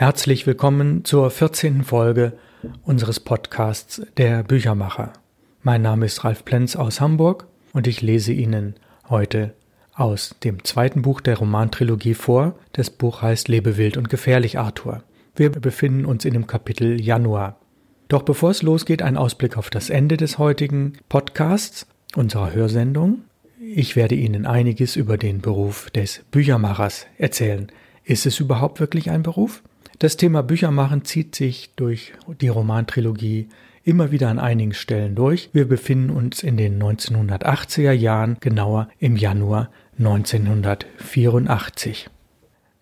Herzlich willkommen zur 14. Folge unseres Podcasts Der Büchermacher. Mein Name ist Ralf Plenz aus Hamburg und ich lese Ihnen heute aus dem zweiten Buch der Romantrilogie vor. Das Buch heißt Lebe wild und gefährlich, Arthur. Wir befinden uns in dem Kapitel Januar. Doch bevor es losgeht, ein Ausblick auf das Ende des heutigen Podcasts, unserer Hörsendung. Ich werde Ihnen einiges über den Beruf des Büchermachers erzählen. Ist es überhaupt wirklich ein Beruf? Das Thema Büchermachen zieht sich durch die Romantrilogie immer wieder an einigen Stellen durch. Wir befinden uns in den 1980er Jahren, genauer im Januar 1984.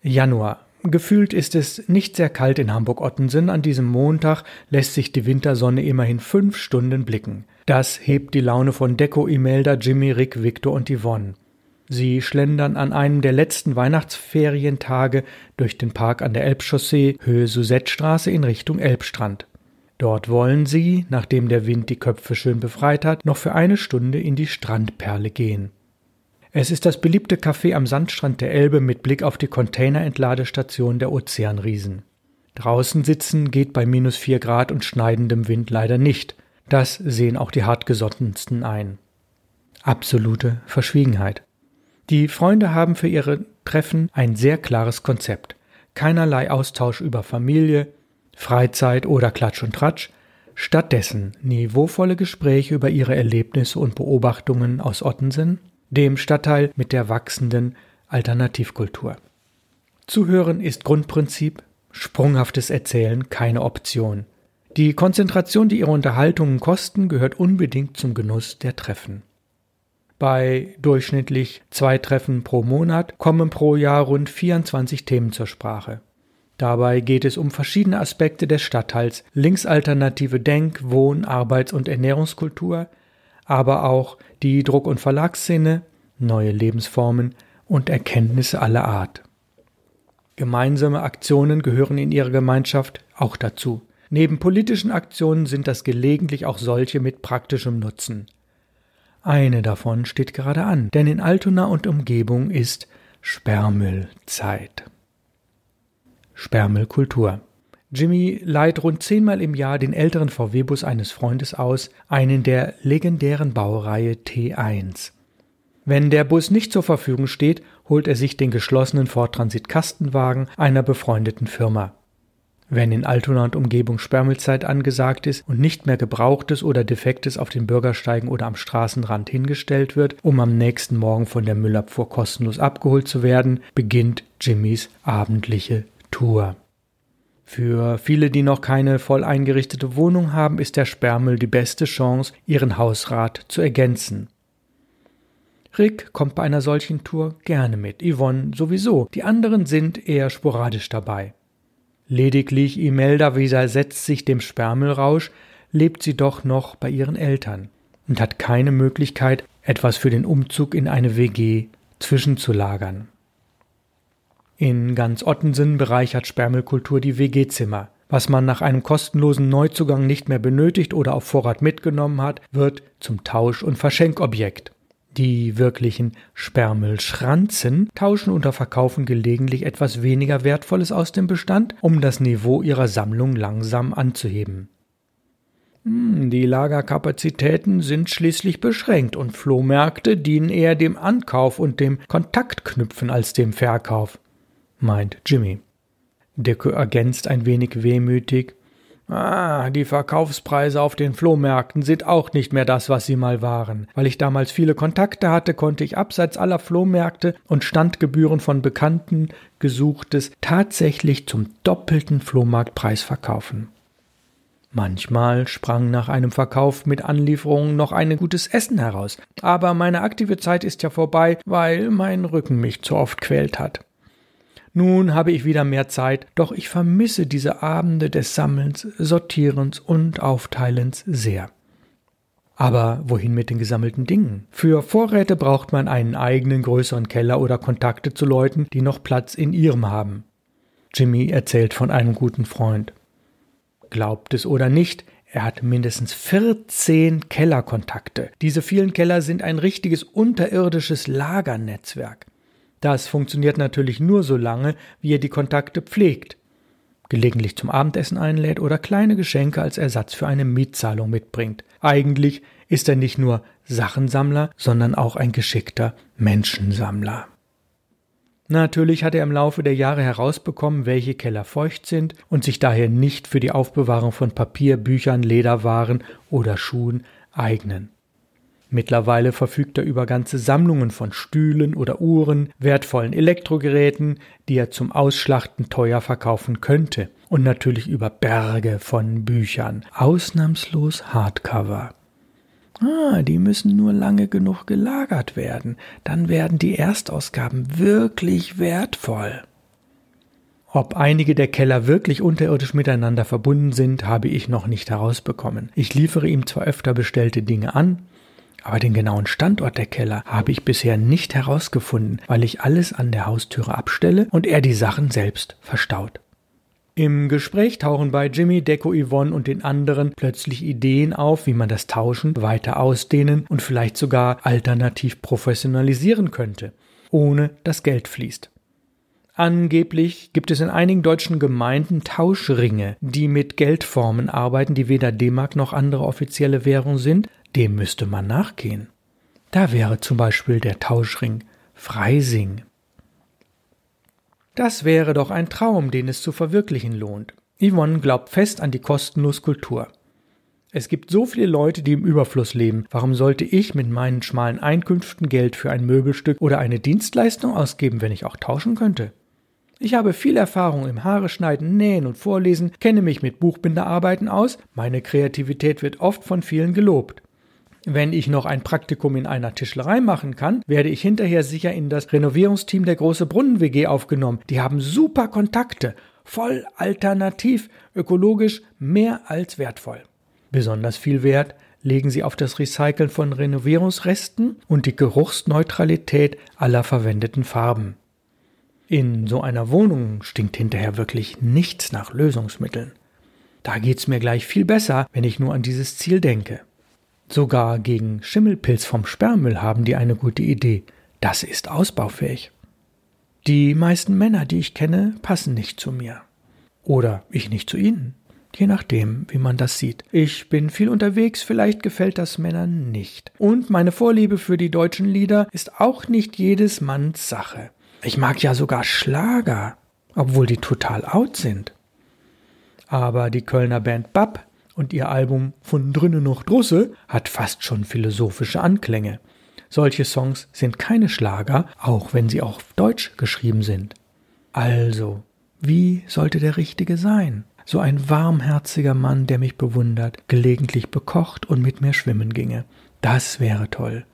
Januar. Gefühlt ist es nicht sehr kalt in Hamburg-Ottensen. An diesem Montag lässt sich die Wintersonne immerhin fünf Stunden blicken. Das hebt die Laune von Deko, Imelda, Jimmy, Rick, Victor und Yvonne. Sie schlendern an einem der letzten Weihnachtsferientage durch den Park an der Elbchaussee Höhe Susettstraße in Richtung Elbstrand. Dort wollen sie, nachdem der Wind die Köpfe schön befreit hat, noch für eine Stunde in die Strandperle gehen. Es ist das beliebte Café am Sandstrand der Elbe mit Blick auf die Containerentladestation der Ozeanriesen. Draußen sitzen geht bei minus vier Grad und schneidendem Wind leider nicht. Das sehen auch die hartgesottensten ein. Absolute Verschwiegenheit. Die Freunde haben für ihre Treffen ein sehr klares Konzept. Keinerlei Austausch über Familie, Freizeit oder Klatsch und Tratsch, stattdessen niveauvolle Gespräche über ihre Erlebnisse und Beobachtungen aus Ottensen, dem Stadtteil mit der wachsenden Alternativkultur. Zuhören ist Grundprinzip, sprunghaftes Erzählen keine Option. Die Konzentration, die ihre Unterhaltungen kosten, gehört unbedingt zum Genuss der Treffen. Bei durchschnittlich zwei Treffen pro Monat kommen pro Jahr rund 24 Themen zur Sprache. Dabei geht es um verschiedene Aspekte des Stadtteils, linksalternative Denk-, Wohn-, Arbeits- und Ernährungskultur, aber auch die Druck- und Verlagsszene, neue Lebensformen und Erkenntnisse aller Art. Gemeinsame Aktionen gehören in ihrer Gemeinschaft auch dazu. Neben politischen Aktionen sind das gelegentlich auch solche mit praktischem Nutzen. Eine davon steht gerade an, denn in Altona und Umgebung ist Sperrmüllzeit. Sperrmüllkultur. Jimmy leiht rund zehnmal im Jahr den älteren VW-Bus eines Freundes aus, einen der legendären Baureihe T1. Wenn der Bus nicht zur Verfügung steht, holt er sich den geschlossenen Ford Transit Kastenwagen einer befreundeten Firma. Wenn in Altona und Umgebung Sperrmüllzeit angesagt ist und nicht mehr Gebrauchtes oder Defektes auf den Bürgersteigen oder am Straßenrand hingestellt wird, um am nächsten Morgen von der Müllabfuhr kostenlos abgeholt zu werden, beginnt Jimmys abendliche Tour. Für viele, die noch keine voll eingerichtete Wohnung haben, ist der Sperrmüll die beste Chance, ihren Hausrat zu ergänzen. Rick kommt bei einer solchen Tour gerne mit, Yvonne sowieso, die anderen sind eher sporadisch dabei. Lediglich Imelda widersetzt sich dem Sperrmüllrausch, lebt sie doch noch bei ihren Eltern und hat keine Möglichkeit, etwas für den Umzug in eine WG zwischenzulagern. In ganz Ottensen bereichert Sperrmüllkultur die WG-Zimmer. Was man nach einem kostenlosen Neuzugang nicht mehr benötigt oder auf Vorrat mitgenommen hat, wird zum Tausch- und Verschenkobjekt. Die wirklichen Sperrmüllschranzen tauschen oder verkaufen gelegentlich etwas weniger Wertvolles aus dem Bestand, um das Niveau ihrer Sammlung langsam anzuheben. Hm, die Lagerkapazitäten sind schließlich beschränkt und Flohmärkte dienen eher dem Ankauf und dem Kontaktknüpfen als dem Verkauf, meint Jimmy. Dicke ergänzt ein wenig wehmütig. Ah, die Verkaufspreise auf den Flohmärkten sind auch nicht mehr das, was sie mal waren. Weil ich damals viele Kontakte hatte, konnte ich abseits aller Flohmärkte und Standgebühren von Bekannten Gesuchtes tatsächlich zum doppelten Flohmarktpreis verkaufen. Manchmal sprang nach einem Verkauf mit Anlieferungen noch ein gutes Essen heraus, aber meine aktive Zeit ist ja vorbei, weil mein Rücken mich zu oft quält hat. Nun habe ich wieder mehr Zeit, doch ich vermisse diese Abende des Sammelns, Sortierens und Aufteilens sehr. Aber wohin mit den gesammelten Dingen? Für Vorräte braucht man einen eigenen größeren Keller oder Kontakte zu Leuten, die noch Platz in ihrem haben. Jimmy erzählt von einem guten Freund. Glaubt es oder nicht, er hat mindestens 14 Kellerkontakte. Diese vielen Keller sind ein richtiges unterirdisches Lagernetzwerk. Das funktioniert natürlich nur so lange, wie er die Kontakte pflegt. gelegentlich zum Abendessen einlädt oder kleine Geschenke als Ersatz für eine Mietzahlung mitbringt. Eigentlich ist er nicht nur Sachensammler, sondern auch ein geschickter Menschensammler. Natürlich hat er im Laufe der Jahre herausbekommen, welche Keller feucht sind und sich daher nicht für die Aufbewahrung von Papier, Büchern, Lederwaren oder Schuhen eignen. Mittlerweile verfügt er über ganze Sammlungen von Stühlen oder Uhren, wertvollen Elektrogeräten, die er zum Ausschlachten teuer verkaufen könnte, und natürlich über Berge von Büchern, ausnahmslos Hardcover. Ah, die müssen nur lange genug gelagert werden, dann werden die Erstausgaben wirklich wertvoll. Ob einige der Keller wirklich unterirdisch miteinander verbunden sind, habe ich noch nicht herausbekommen. Ich liefere ihm zwar öfter bestellte Dinge an, aber den genauen Standort der Keller habe ich bisher nicht herausgefunden, weil ich alles an der Haustüre abstelle und er die Sachen selbst verstaut. Im Gespräch tauchen bei Jimmy, Deco, Yvonne und den anderen plötzlich Ideen auf, wie man das Tauschen weiter ausdehnen und vielleicht sogar alternativ professionalisieren könnte, ohne dass Geld fließt. Angeblich gibt es in einigen deutschen Gemeinden Tauschringe, die mit Geldformen arbeiten, die weder D-Mark noch andere offizielle Währung sind. Dem müsste man nachgehen. Da wäre zum Beispiel der Tauschring Freising. Das wäre doch ein Traum, den es zu verwirklichen lohnt. Yvonne glaubt fest an die kostenlos Kultur. Es gibt so viele Leute, die im Überfluss leben. Warum sollte ich mit meinen schmalen Einkünften Geld für ein Möbelstück oder eine Dienstleistung ausgeben, wenn ich auch tauschen könnte? Ich habe viel Erfahrung im Haare schneiden, nähen und vorlesen, kenne mich mit Buchbinderarbeiten aus, meine Kreativität wird oft von vielen gelobt. Wenn ich noch ein Praktikum in einer Tischlerei machen kann, werde ich hinterher sicher in das Renovierungsteam der Große Brunnen WG aufgenommen. Die haben super Kontakte, voll alternativ, ökologisch mehr als wertvoll. Besonders viel Wert legen sie auf das Recyceln von Renovierungsresten und die Geruchsneutralität aller verwendeten Farben. In so einer Wohnung stinkt hinterher wirklich nichts nach Lösungsmitteln. Da geht's mir gleich viel besser, wenn ich nur an dieses Ziel denke. Sogar gegen Schimmelpilz vom Sperrmüll haben die eine gute Idee. Das ist ausbaufähig. Die meisten Männer, die ich kenne, passen nicht zu mir. Oder ich nicht zu ihnen. Je nachdem, wie man das sieht. Ich bin viel unterwegs, vielleicht gefällt das Männern nicht. Und meine Vorliebe für die deutschen Lieder ist auch nicht jedes Manns Sache. Ich mag ja sogar Schlager, obwohl die total out sind. Aber die Kölner Band Bab und ihr Album Von drinnen noch Drusse hat fast schon philosophische Anklänge. Solche Songs sind keine Schlager, auch wenn sie auf Deutsch geschrieben sind. Also, wie sollte der Richtige sein? So ein warmherziger Mann, der mich bewundert, gelegentlich bekocht und mit mir schwimmen ginge. Das wäre toll.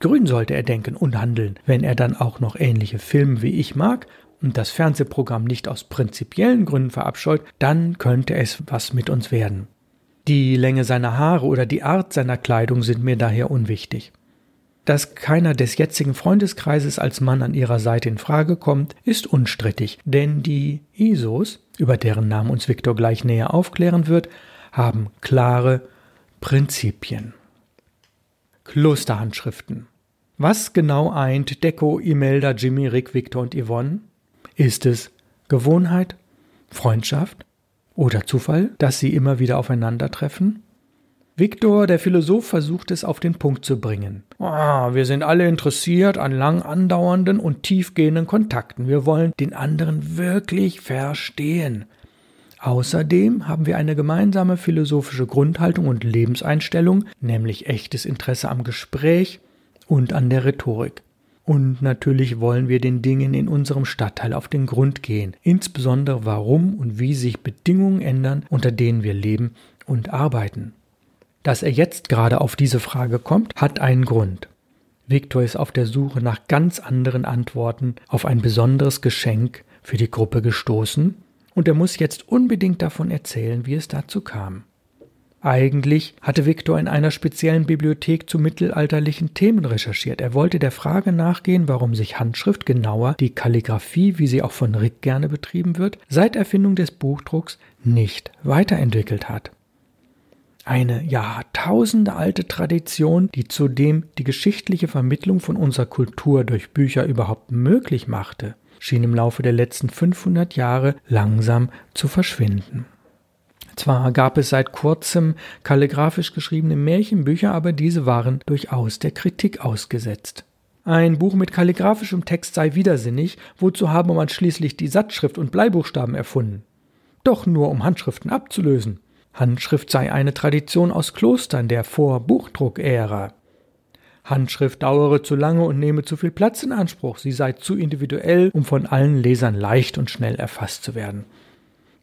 Grün sollte er denken und handeln, wenn er dann auch noch ähnliche Filme wie ich mag und das Fernsehprogramm nicht aus prinzipiellen Gründen verabscheut, dann könnte es was mit uns werden. Die Länge seiner Haare oder die Art seiner Kleidung sind mir daher unwichtig. Dass keiner des jetzigen Freundeskreises als Mann an ihrer Seite in Frage kommt, ist unstrittig, denn die ISOs, über deren Namen uns Viktor gleich näher aufklären wird, haben klare Prinzipien. Klosterhandschriften. Was genau eint Deko, Imelda, Jimmy, Rick, Victor und Yvonne? Ist es Gewohnheit, Freundschaft, oder Zufall, dass sie immer wieder aufeinandertreffen? Viktor, der Philosoph, versucht es auf den Punkt zu bringen. Ah, wir sind alle interessiert an lang andauernden und tiefgehenden Kontakten. Wir wollen den anderen wirklich verstehen. Außerdem haben wir eine gemeinsame philosophische Grundhaltung und Lebenseinstellung, nämlich echtes Interesse am Gespräch und an der Rhetorik. Und natürlich wollen wir den Dingen in unserem Stadtteil auf den Grund gehen, insbesondere warum und wie sich Bedingungen ändern, unter denen wir leben und arbeiten. Dass er jetzt gerade auf diese Frage kommt, hat einen Grund. Viktor ist auf der Suche nach ganz anderen Antworten auf ein besonderes Geschenk für die Gruppe gestoßen und er muss jetzt unbedingt davon erzählen, wie es dazu kam. Eigentlich hatte Viktor in einer speziellen Bibliothek zu mittelalterlichen Themen recherchiert. Er wollte der Frage nachgehen, warum sich Handschrift, genauer die Kalligraphie, wie sie auch von Rick gerne betrieben wird, seit Erfindung des Buchdrucks nicht weiterentwickelt hat. Eine Jahrtausende alte Tradition, die zudem die geschichtliche Vermittlung von unserer Kultur durch Bücher überhaupt möglich machte. schien im Laufe der letzten 500 Jahre langsam zu verschwinden. Zwar gab es seit kurzem kalligraphisch geschriebene Märchenbücher, aber diese waren durchaus der Kritik ausgesetzt. Ein Buch mit kalligraphischem Text sei widersinnig, wozu habe man schließlich die Satzschrift und Bleibuchstaben erfunden? Doch nur um Handschriften abzulösen. Handschrift sei eine Tradition aus Klostern der Vor-Buchdruck-Ära. Handschrift dauere zu lange und nehme zu viel Platz in Anspruch, sie sei zu individuell, um von allen Lesern leicht und schnell erfasst zu werden.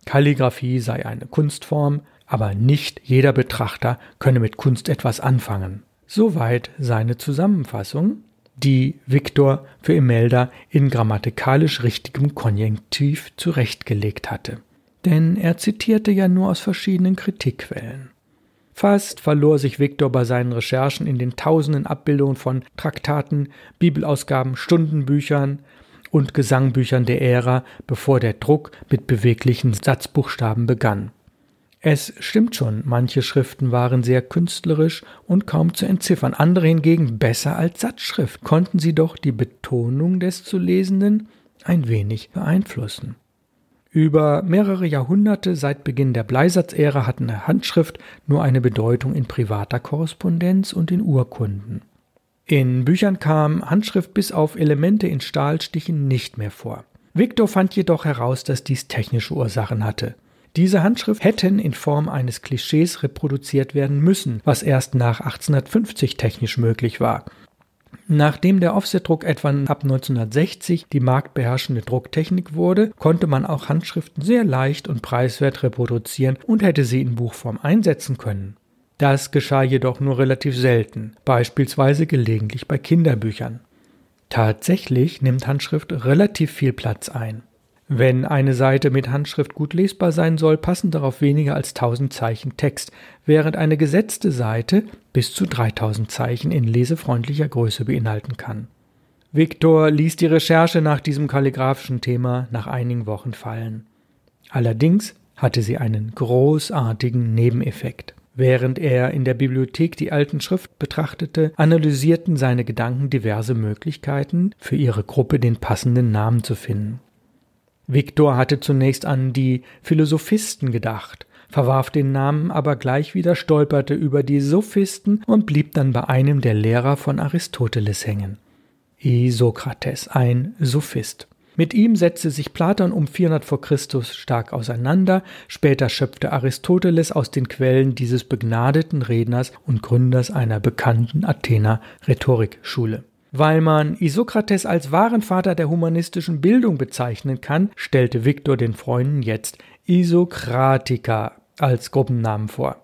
Kalligraphie sei eine Kunstform, aber nicht jeder Betrachter könne mit Kunst etwas anfangen. Soweit seine Zusammenfassung, die Viktor für Imelda in grammatikalisch richtigem Konjunktiv zurechtgelegt hatte. Denn er zitierte ja nur aus verschiedenen Kritikquellen. Fast verlor sich Viktor bei seinen Recherchen in den tausenden Abbildungen von Traktaten, Bibelausgaben, Stundenbüchern und Gesangbüchern der Ära, bevor der Druck mit beweglichen Satzbuchstaben begann. Es stimmt schon, manche Schriften waren sehr künstlerisch und kaum zu entziffern, andere hingegen besser als Satzschrift, konnten sie doch die Betonung des zu Lesenden ein wenig beeinflussen. Über mehrere Jahrhunderte seit Beginn der Bleisatz-Ära hatten eine Handschrift nur eine Bedeutung in privater Korrespondenz und in Urkunden. In Büchern kam Handschrift bis auf Elemente in Stahlstichen nicht mehr vor. Victor fand jedoch heraus, dass dies technische Ursachen hatte. Diese Handschrift hätten in Form eines Klischees reproduziert werden müssen, was erst nach 1850 technisch möglich war. Nachdem der Offsetdruck etwa ab 1960 die marktbeherrschende Drucktechnik wurde, konnte man auch Handschriften sehr leicht und preiswert reproduzieren und hätte sie in Buchform einsetzen können. Das geschah jedoch nur relativ selten, beispielsweise gelegentlich bei Kinderbüchern. Tatsächlich nimmt Handschrift relativ viel Platz ein. Wenn eine Seite mit Handschrift gut lesbar sein soll, passen darauf weniger als 1000 Zeichen Text, während eine gesetzte Seite bis zu 3000 Zeichen in lesefreundlicher Größe beinhalten kann. Viktor ließ die Recherche nach diesem kalligraphischen Thema nach einigen Wochen fallen. Allerdings hatte sie einen großartigen Nebeneffekt. Während er in der Bibliothek die alten Schrift betrachtete, analysierten seine Gedanken diverse Möglichkeiten, für ihre Gruppe den passenden Namen zu finden. Viktor hatte zunächst an die Philosophisten gedacht, verwarf den Namen aber gleich wieder, stolperte über die Sophisten und blieb dann bei einem der Lehrer von Aristoteles hängen. Isokrates, ein Sophist. Mit ihm setzte sich Platon um 400 vor Christus stark auseinander, später schöpfte Aristoteles aus den Quellen dieses begnadeten Redners und Gründers einer bekannten Athener Rhetorikschule. Weil man Isokrates als wahren Vater der humanistischen Bildung bezeichnen kann, stellte Viktor den Freunden jetzt Isokratiker als Gruppennamen vor.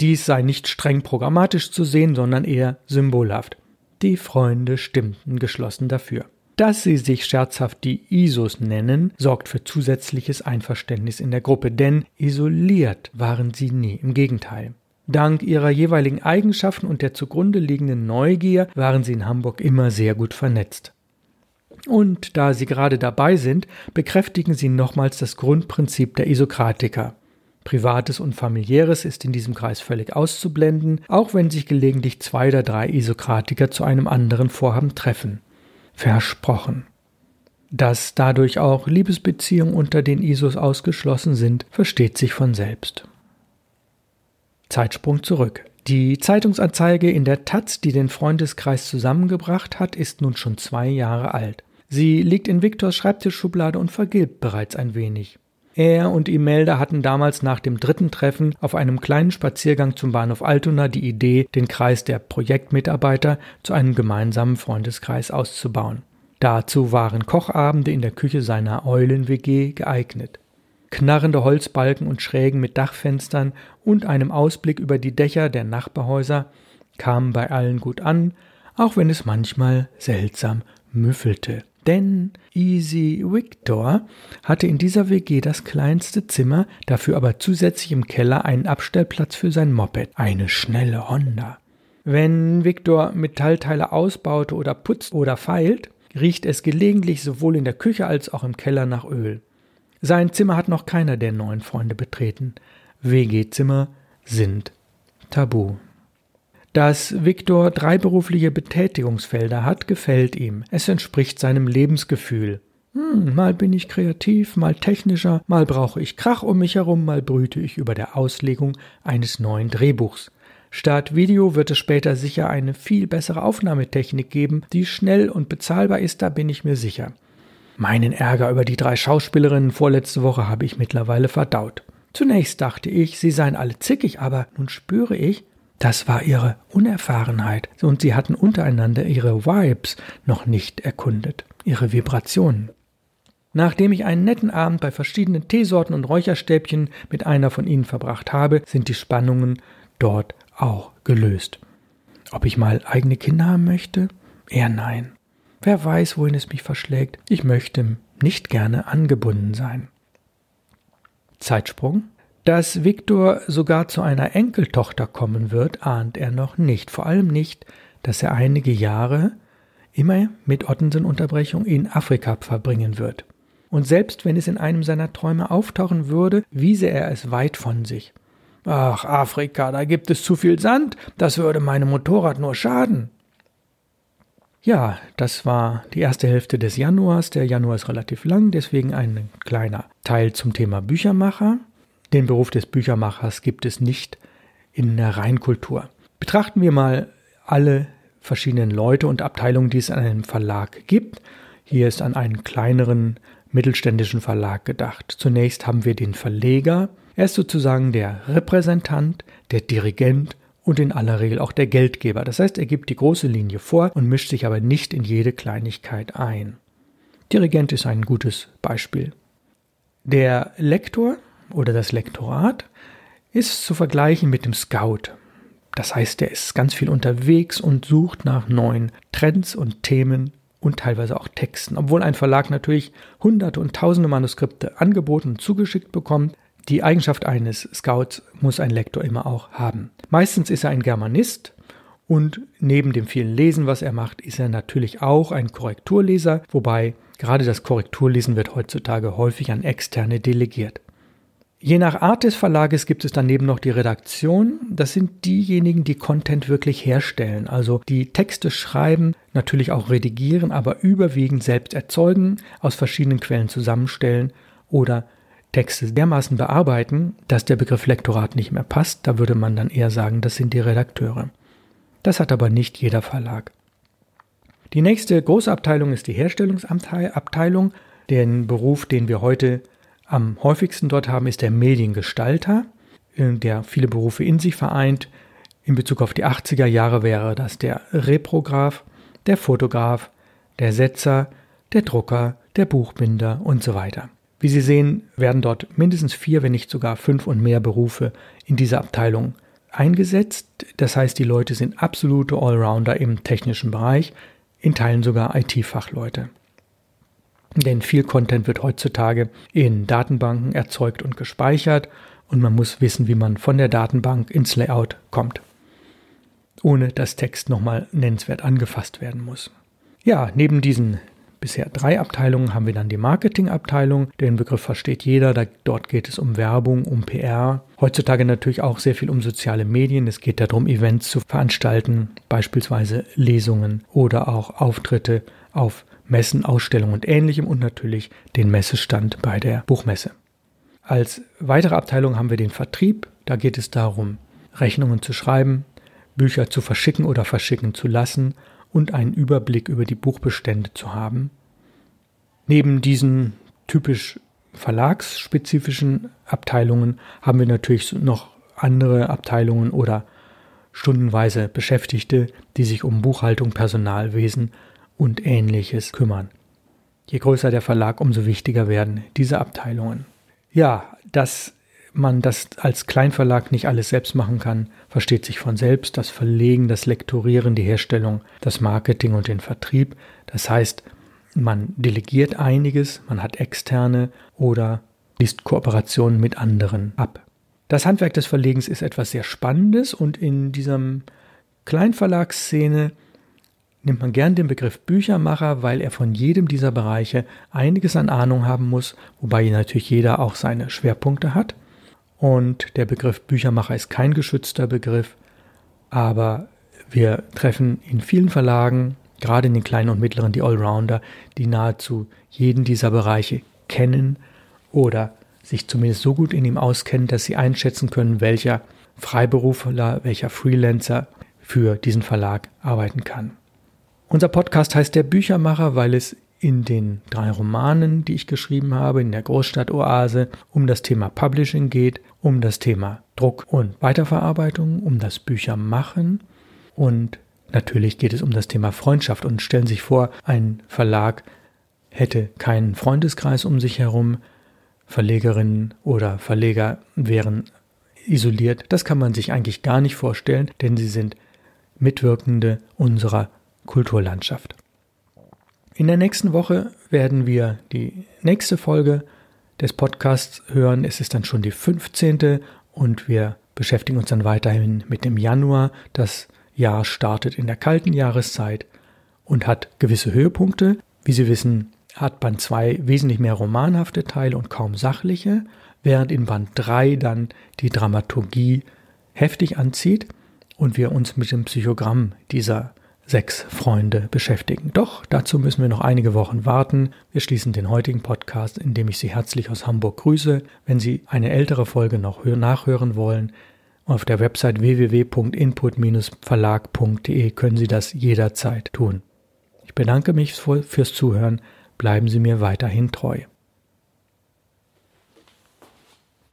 Dies sei nicht streng programmatisch zu sehen, sondern eher symbolhaft. Die Freunde stimmten geschlossen dafür. Dass sie sich scherzhaft die Isos nennen, sorgt für zusätzliches Einverständnis in der Gruppe, denn isoliert waren sie nie, im Gegenteil. Dank ihrer jeweiligen Eigenschaften und der zugrunde liegenden Neugier waren sie in Hamburg immer sehr gut vernetzt. Und da Sie gerade dabei sind, bekräftigen Sie nochmals das Grundprinzip der Isokratiker. Privates und familiäres ist in diesem Kreis völlig auszublenden, auch wenn sich gelegentlich zwei oder drei Isokratiker zu einem anderen Vorhaben treffen. Versprochen. Dass dadurch auch Liebesbeziehungen unter den Isos ausgeschlossen sind, versteht sich von selbst. Zeitsprung zurück. Die Zeitungsanzeige in der Taz, die den Freundeskreis zusammengebracht hat, ist nun schon zwei Jahre alt. Sie liegt in Viktors Schreibtischschublade und vergilbt bereits ein wenig. Er und Imelda hatten damals nach dem dritten Treffen auf einem kleinen Spaziergang zum Bahnhof Altona die Idee, den Kreis der Projektmitarbeiter zu einem gemeinsamen Freundeskreis auszubauen. Dazu waren Kochabende in der Küche seiner Eulen-WG geeignet knarrende Holzbalken und Schrägen mit Dachfenstern und einem Ausblick über die Dächer der Nachbarhäuser kamen bei allen gut an, auch wenn es manchmal seltsam müffelte. Denn Easy Victor hatte in dieser WG das kleinste Zimmer, dafür aber zusätzlich im Keller einen Abstellplatz für sein Moped, eine schnelle Honda. Wenn Victor Metallteile ausbaute oder putzt oder feilt, riecht es gelegentlich sowohl in der Küche als auch im Keller nach Öl. Sein Zimmer hat noch keiner der neuen Freunde betreten. WG-Zimmer sind tabu. Dass Viktor drei berufliche Betätigungsfelder hat, gefällt ihm. Es entspricht seinem Lebensgefühl. Hm, mal bin ich kreativ, mal technischer, mal brauche ich Krach um mich herum, mal brüte ich über der Auslegung eines neuen Drehbuchs. Statt Video wird es später sicher eine viel bessere Aufnahmetechnik geben, die schnell und bezahlbar ist, da bin ich mir sicher. Meinen Ärger über die drei Schauspielerinnen vorletzte Woche habe ich mittlerweile verdaut. Zunächst dachte ich, sie seien alle zickig, aber nun spüre ich, das war ihre Unerfahrenheit und sie hatten untereinander ihre Vibes noch nicht erkundet, ihre Vibrationen. Nachdem ich einen netten Abend bei verschiedenen Teesorten und Räucherstäbchen mit einer von ihnen verbracht habe, sind die Spannungen dort auch gelöst. Ob ich mal eigene Kinder haben möchte? Eher nein. Wer weiß, wohin es mich verschlägt. Ich möchte nicht gerne angebunden sein. Zeitsprung. Dass Viktor sogar zu einer Enkeltochter kommen wird, ahnt er noch nicht. Vor allem nicht, dass er einige Jahre immer mit Ottensen-Unterbrechung in Afrika verbringen wird. Und selbst wenn es in einem seiner Träume auftauchen würde, wiese er es weit von sich. Ach, Afrika, da gibt es zu viel Sand, das würde meinem Motorrad nur schaden. Ja, das war die erste Hälfte des Januars. Der Januar ist relativ lang, deswegen ein kleiner Teil zum Thema Büchermacher. Den Beruf des Büchermachers gibt es nicht in der Reinkultur. Betrachten wir mal alle verschiedenen Leute und Abteilungen, die es an einem Verlag gibt. Hier ist an einen kleineren mittelständischen Verlag gedacht. Zunächst haben wir den Verleger. Er ist sozusagen der Repräsentant, der Dirigent und in aller Regel auch der Geldgeber. Das heißt, er gibt die große Linie vor und mischt sich aber nicht in jede Kleinigkeit ein. Dirigent ist ein gutes Beispiel. Der Lektor oder das Lektorat ist zu vergleichen mit dem Scout. Das heißt, er ist ganz viel unterwegs und sucht nach neuen Trends und Themen und teilweise auch Texten. Obwohl ein Verlag natürlich hunderte und tausende Manuskripte angeboten und zugeschickt bekommt, die Eigenschaft eines Scouts muss ein Lektor immer auch haben. Meistens ist er ein Germanist und neben dem vielen Lesen, was er macht, ist er natürlich auch ein Korrekturleser, wobei gerade das Korrekturlesen wird heutzutage häufig an Externe delegiert. Je nach Art des Verlages gibt es daneben noch die Redaktion. Das sind diejenigen, die Content wirklich herstellen, also die Texte schreiben, natürlich auch redigieren, aber überwiegend selbst erzeugen, aus verschiedenen Quellen zusammenstellen oder Texte dermaßen bearbeiten, dass der Begriff Lektorat nicht mehr passt. Da würde man dann eher sagen, das sind die Redakteure. Das hat aber nicht jeder Verlag. Die nächste große Abteilung ist die Herstellungsabteilung. Den Beruf, den wir heute am häufigsten dort haben, ist der Mediengestalter, äh, der viele Berufe in sich vereint. In Bezug auf die 80er Jahre wäre das der Reprograph, der Fotograf, der Setzer, der Drucker, der Buchbinder und so weiter. Wie Sie sehen, werden dort mindestens vier, wenn nicht sogar fünf und mehr Berufe in dieser Abteilung eingesetzt. Das heißt, die Leute sind absolute Allrounder im technischen Bereich, in Teilen sogar IT-Fachleute. Denn viel Content wird heutzutage in Datenbanken erzeugt und gespeichert und man muss wissen, wie man von der Datenbank ins Layout kommt, ohne dass Text nochmal nennenswert angefasst werden muss. Ja, neben diesen bisher drei Abteilungen haben wir dann die Marketingabteilung. Den Begriff versteht jeder. Da, dort geht es um Werbung, um PR. Heutzutage natürlich auch sehr viel um soziale Medien. Es geht darum, Events zu veranstalten, beispielsweise Lesungen oder auch Auftritte auf Messen, Ausstellungen und ähnlichem und natürlich den Messestand bei der Buchmesse. Als weitere Abteilung haben wir den Vertrieb. Da geht es darum, Rechnungen zu schreiben, Bücher zu verschicken oder verschicken zu lassen und einen Überblick über die Buchbestände zu haben. Neben diesen typisch verlagsspezifischen Abteilungen haben wir natürlich noch andere Abteilungen oder stundenweise Beschäftigte, die sich um Buchhaltung, Personalwesen und ähnliches kümmern. Je größer der Verlag, umso wichtiger werden diese Abteilungen. Ja, das man das als Kleinverlag nicht alles selbst machen kann, versteht sich von selbst. Das Verlegen, das Lektorieren, die Herstellung, das Marketing und den Vertrieb. Das heißt, man delegiert einiges, man hat externe oder liest Kooperationen mit anderen ab. Das Handwerk des Verlegens ist etwas sehr Spannendes und in diesem Kleinverlagsszene nimmt man gern den Begriff Büchermacher, weil er von jedem dieser Bereiche einiges an Ahnung haben muss, wobei natürlich jeder auch seine Schwerpunkte hat. Und der Begriff Büchermacher ist kein geschützter Begriff, aber wir treffen in vielen Verlagen, gerade in den kleinen und mittleren, die Allrounder, die nahezu jeden dieser Bereiche kennen oder sich zumindest so gut in ihm auskennen, dass sie einschätzen können, welcher Freiberufler, welcher Freelancer für diesen Verlag arbeiten kann. Unser Podcast heißt Der Büchermacher, weil es in den drei Romanen, die ich geschrieben habe, in der Großstadtoase, um das Thema Publishing geht, um das Thema Druck und Weiterverarbeitung, um das Büchermachen und natürlich geht es um das Thema Freundschaft. Und stellen Sie sich vor, ein Verlag hätte keinen Freundeskreis um sich herum, Verlegerinnen oder Verleger wären isoliert. Das kann man sich eigentlich gar nicht vorstellen, denn sie sind Mitwirkende unserer Kulturlandschaft. In der nächsten Woche werden wir die nächste Folge des Podcasts hören. Es ist dann schon die 15. und wir beschäftigen uns dann weiterhin mit dem Januar. Das Jahr startet in der kalten Jahreszeit und hat gewisse Höhepunkte. Wie Sie wissen, hat Band 2 wesentlich mehr romanhafte Teile und kaum sachliche, während in Band 3 dann die Dramaturgie heftig anzieht und wir uns mit dem Psychogramm dieser sechs Freunde beschäftigen. Doch dazu müssen wir noch einige Wochen warten. Wir schließen den heutigen Podcast, indem ich Sie herzlich aus Hamburg grüße. Wenn Sie eine ältere Folge noch nachhören wollen, auf der Website www.input-verlag.de können Sie das jederzeit tun. Ich bedanke mich fürs Zuhören. Bleiben Sie mir weiterhin treu.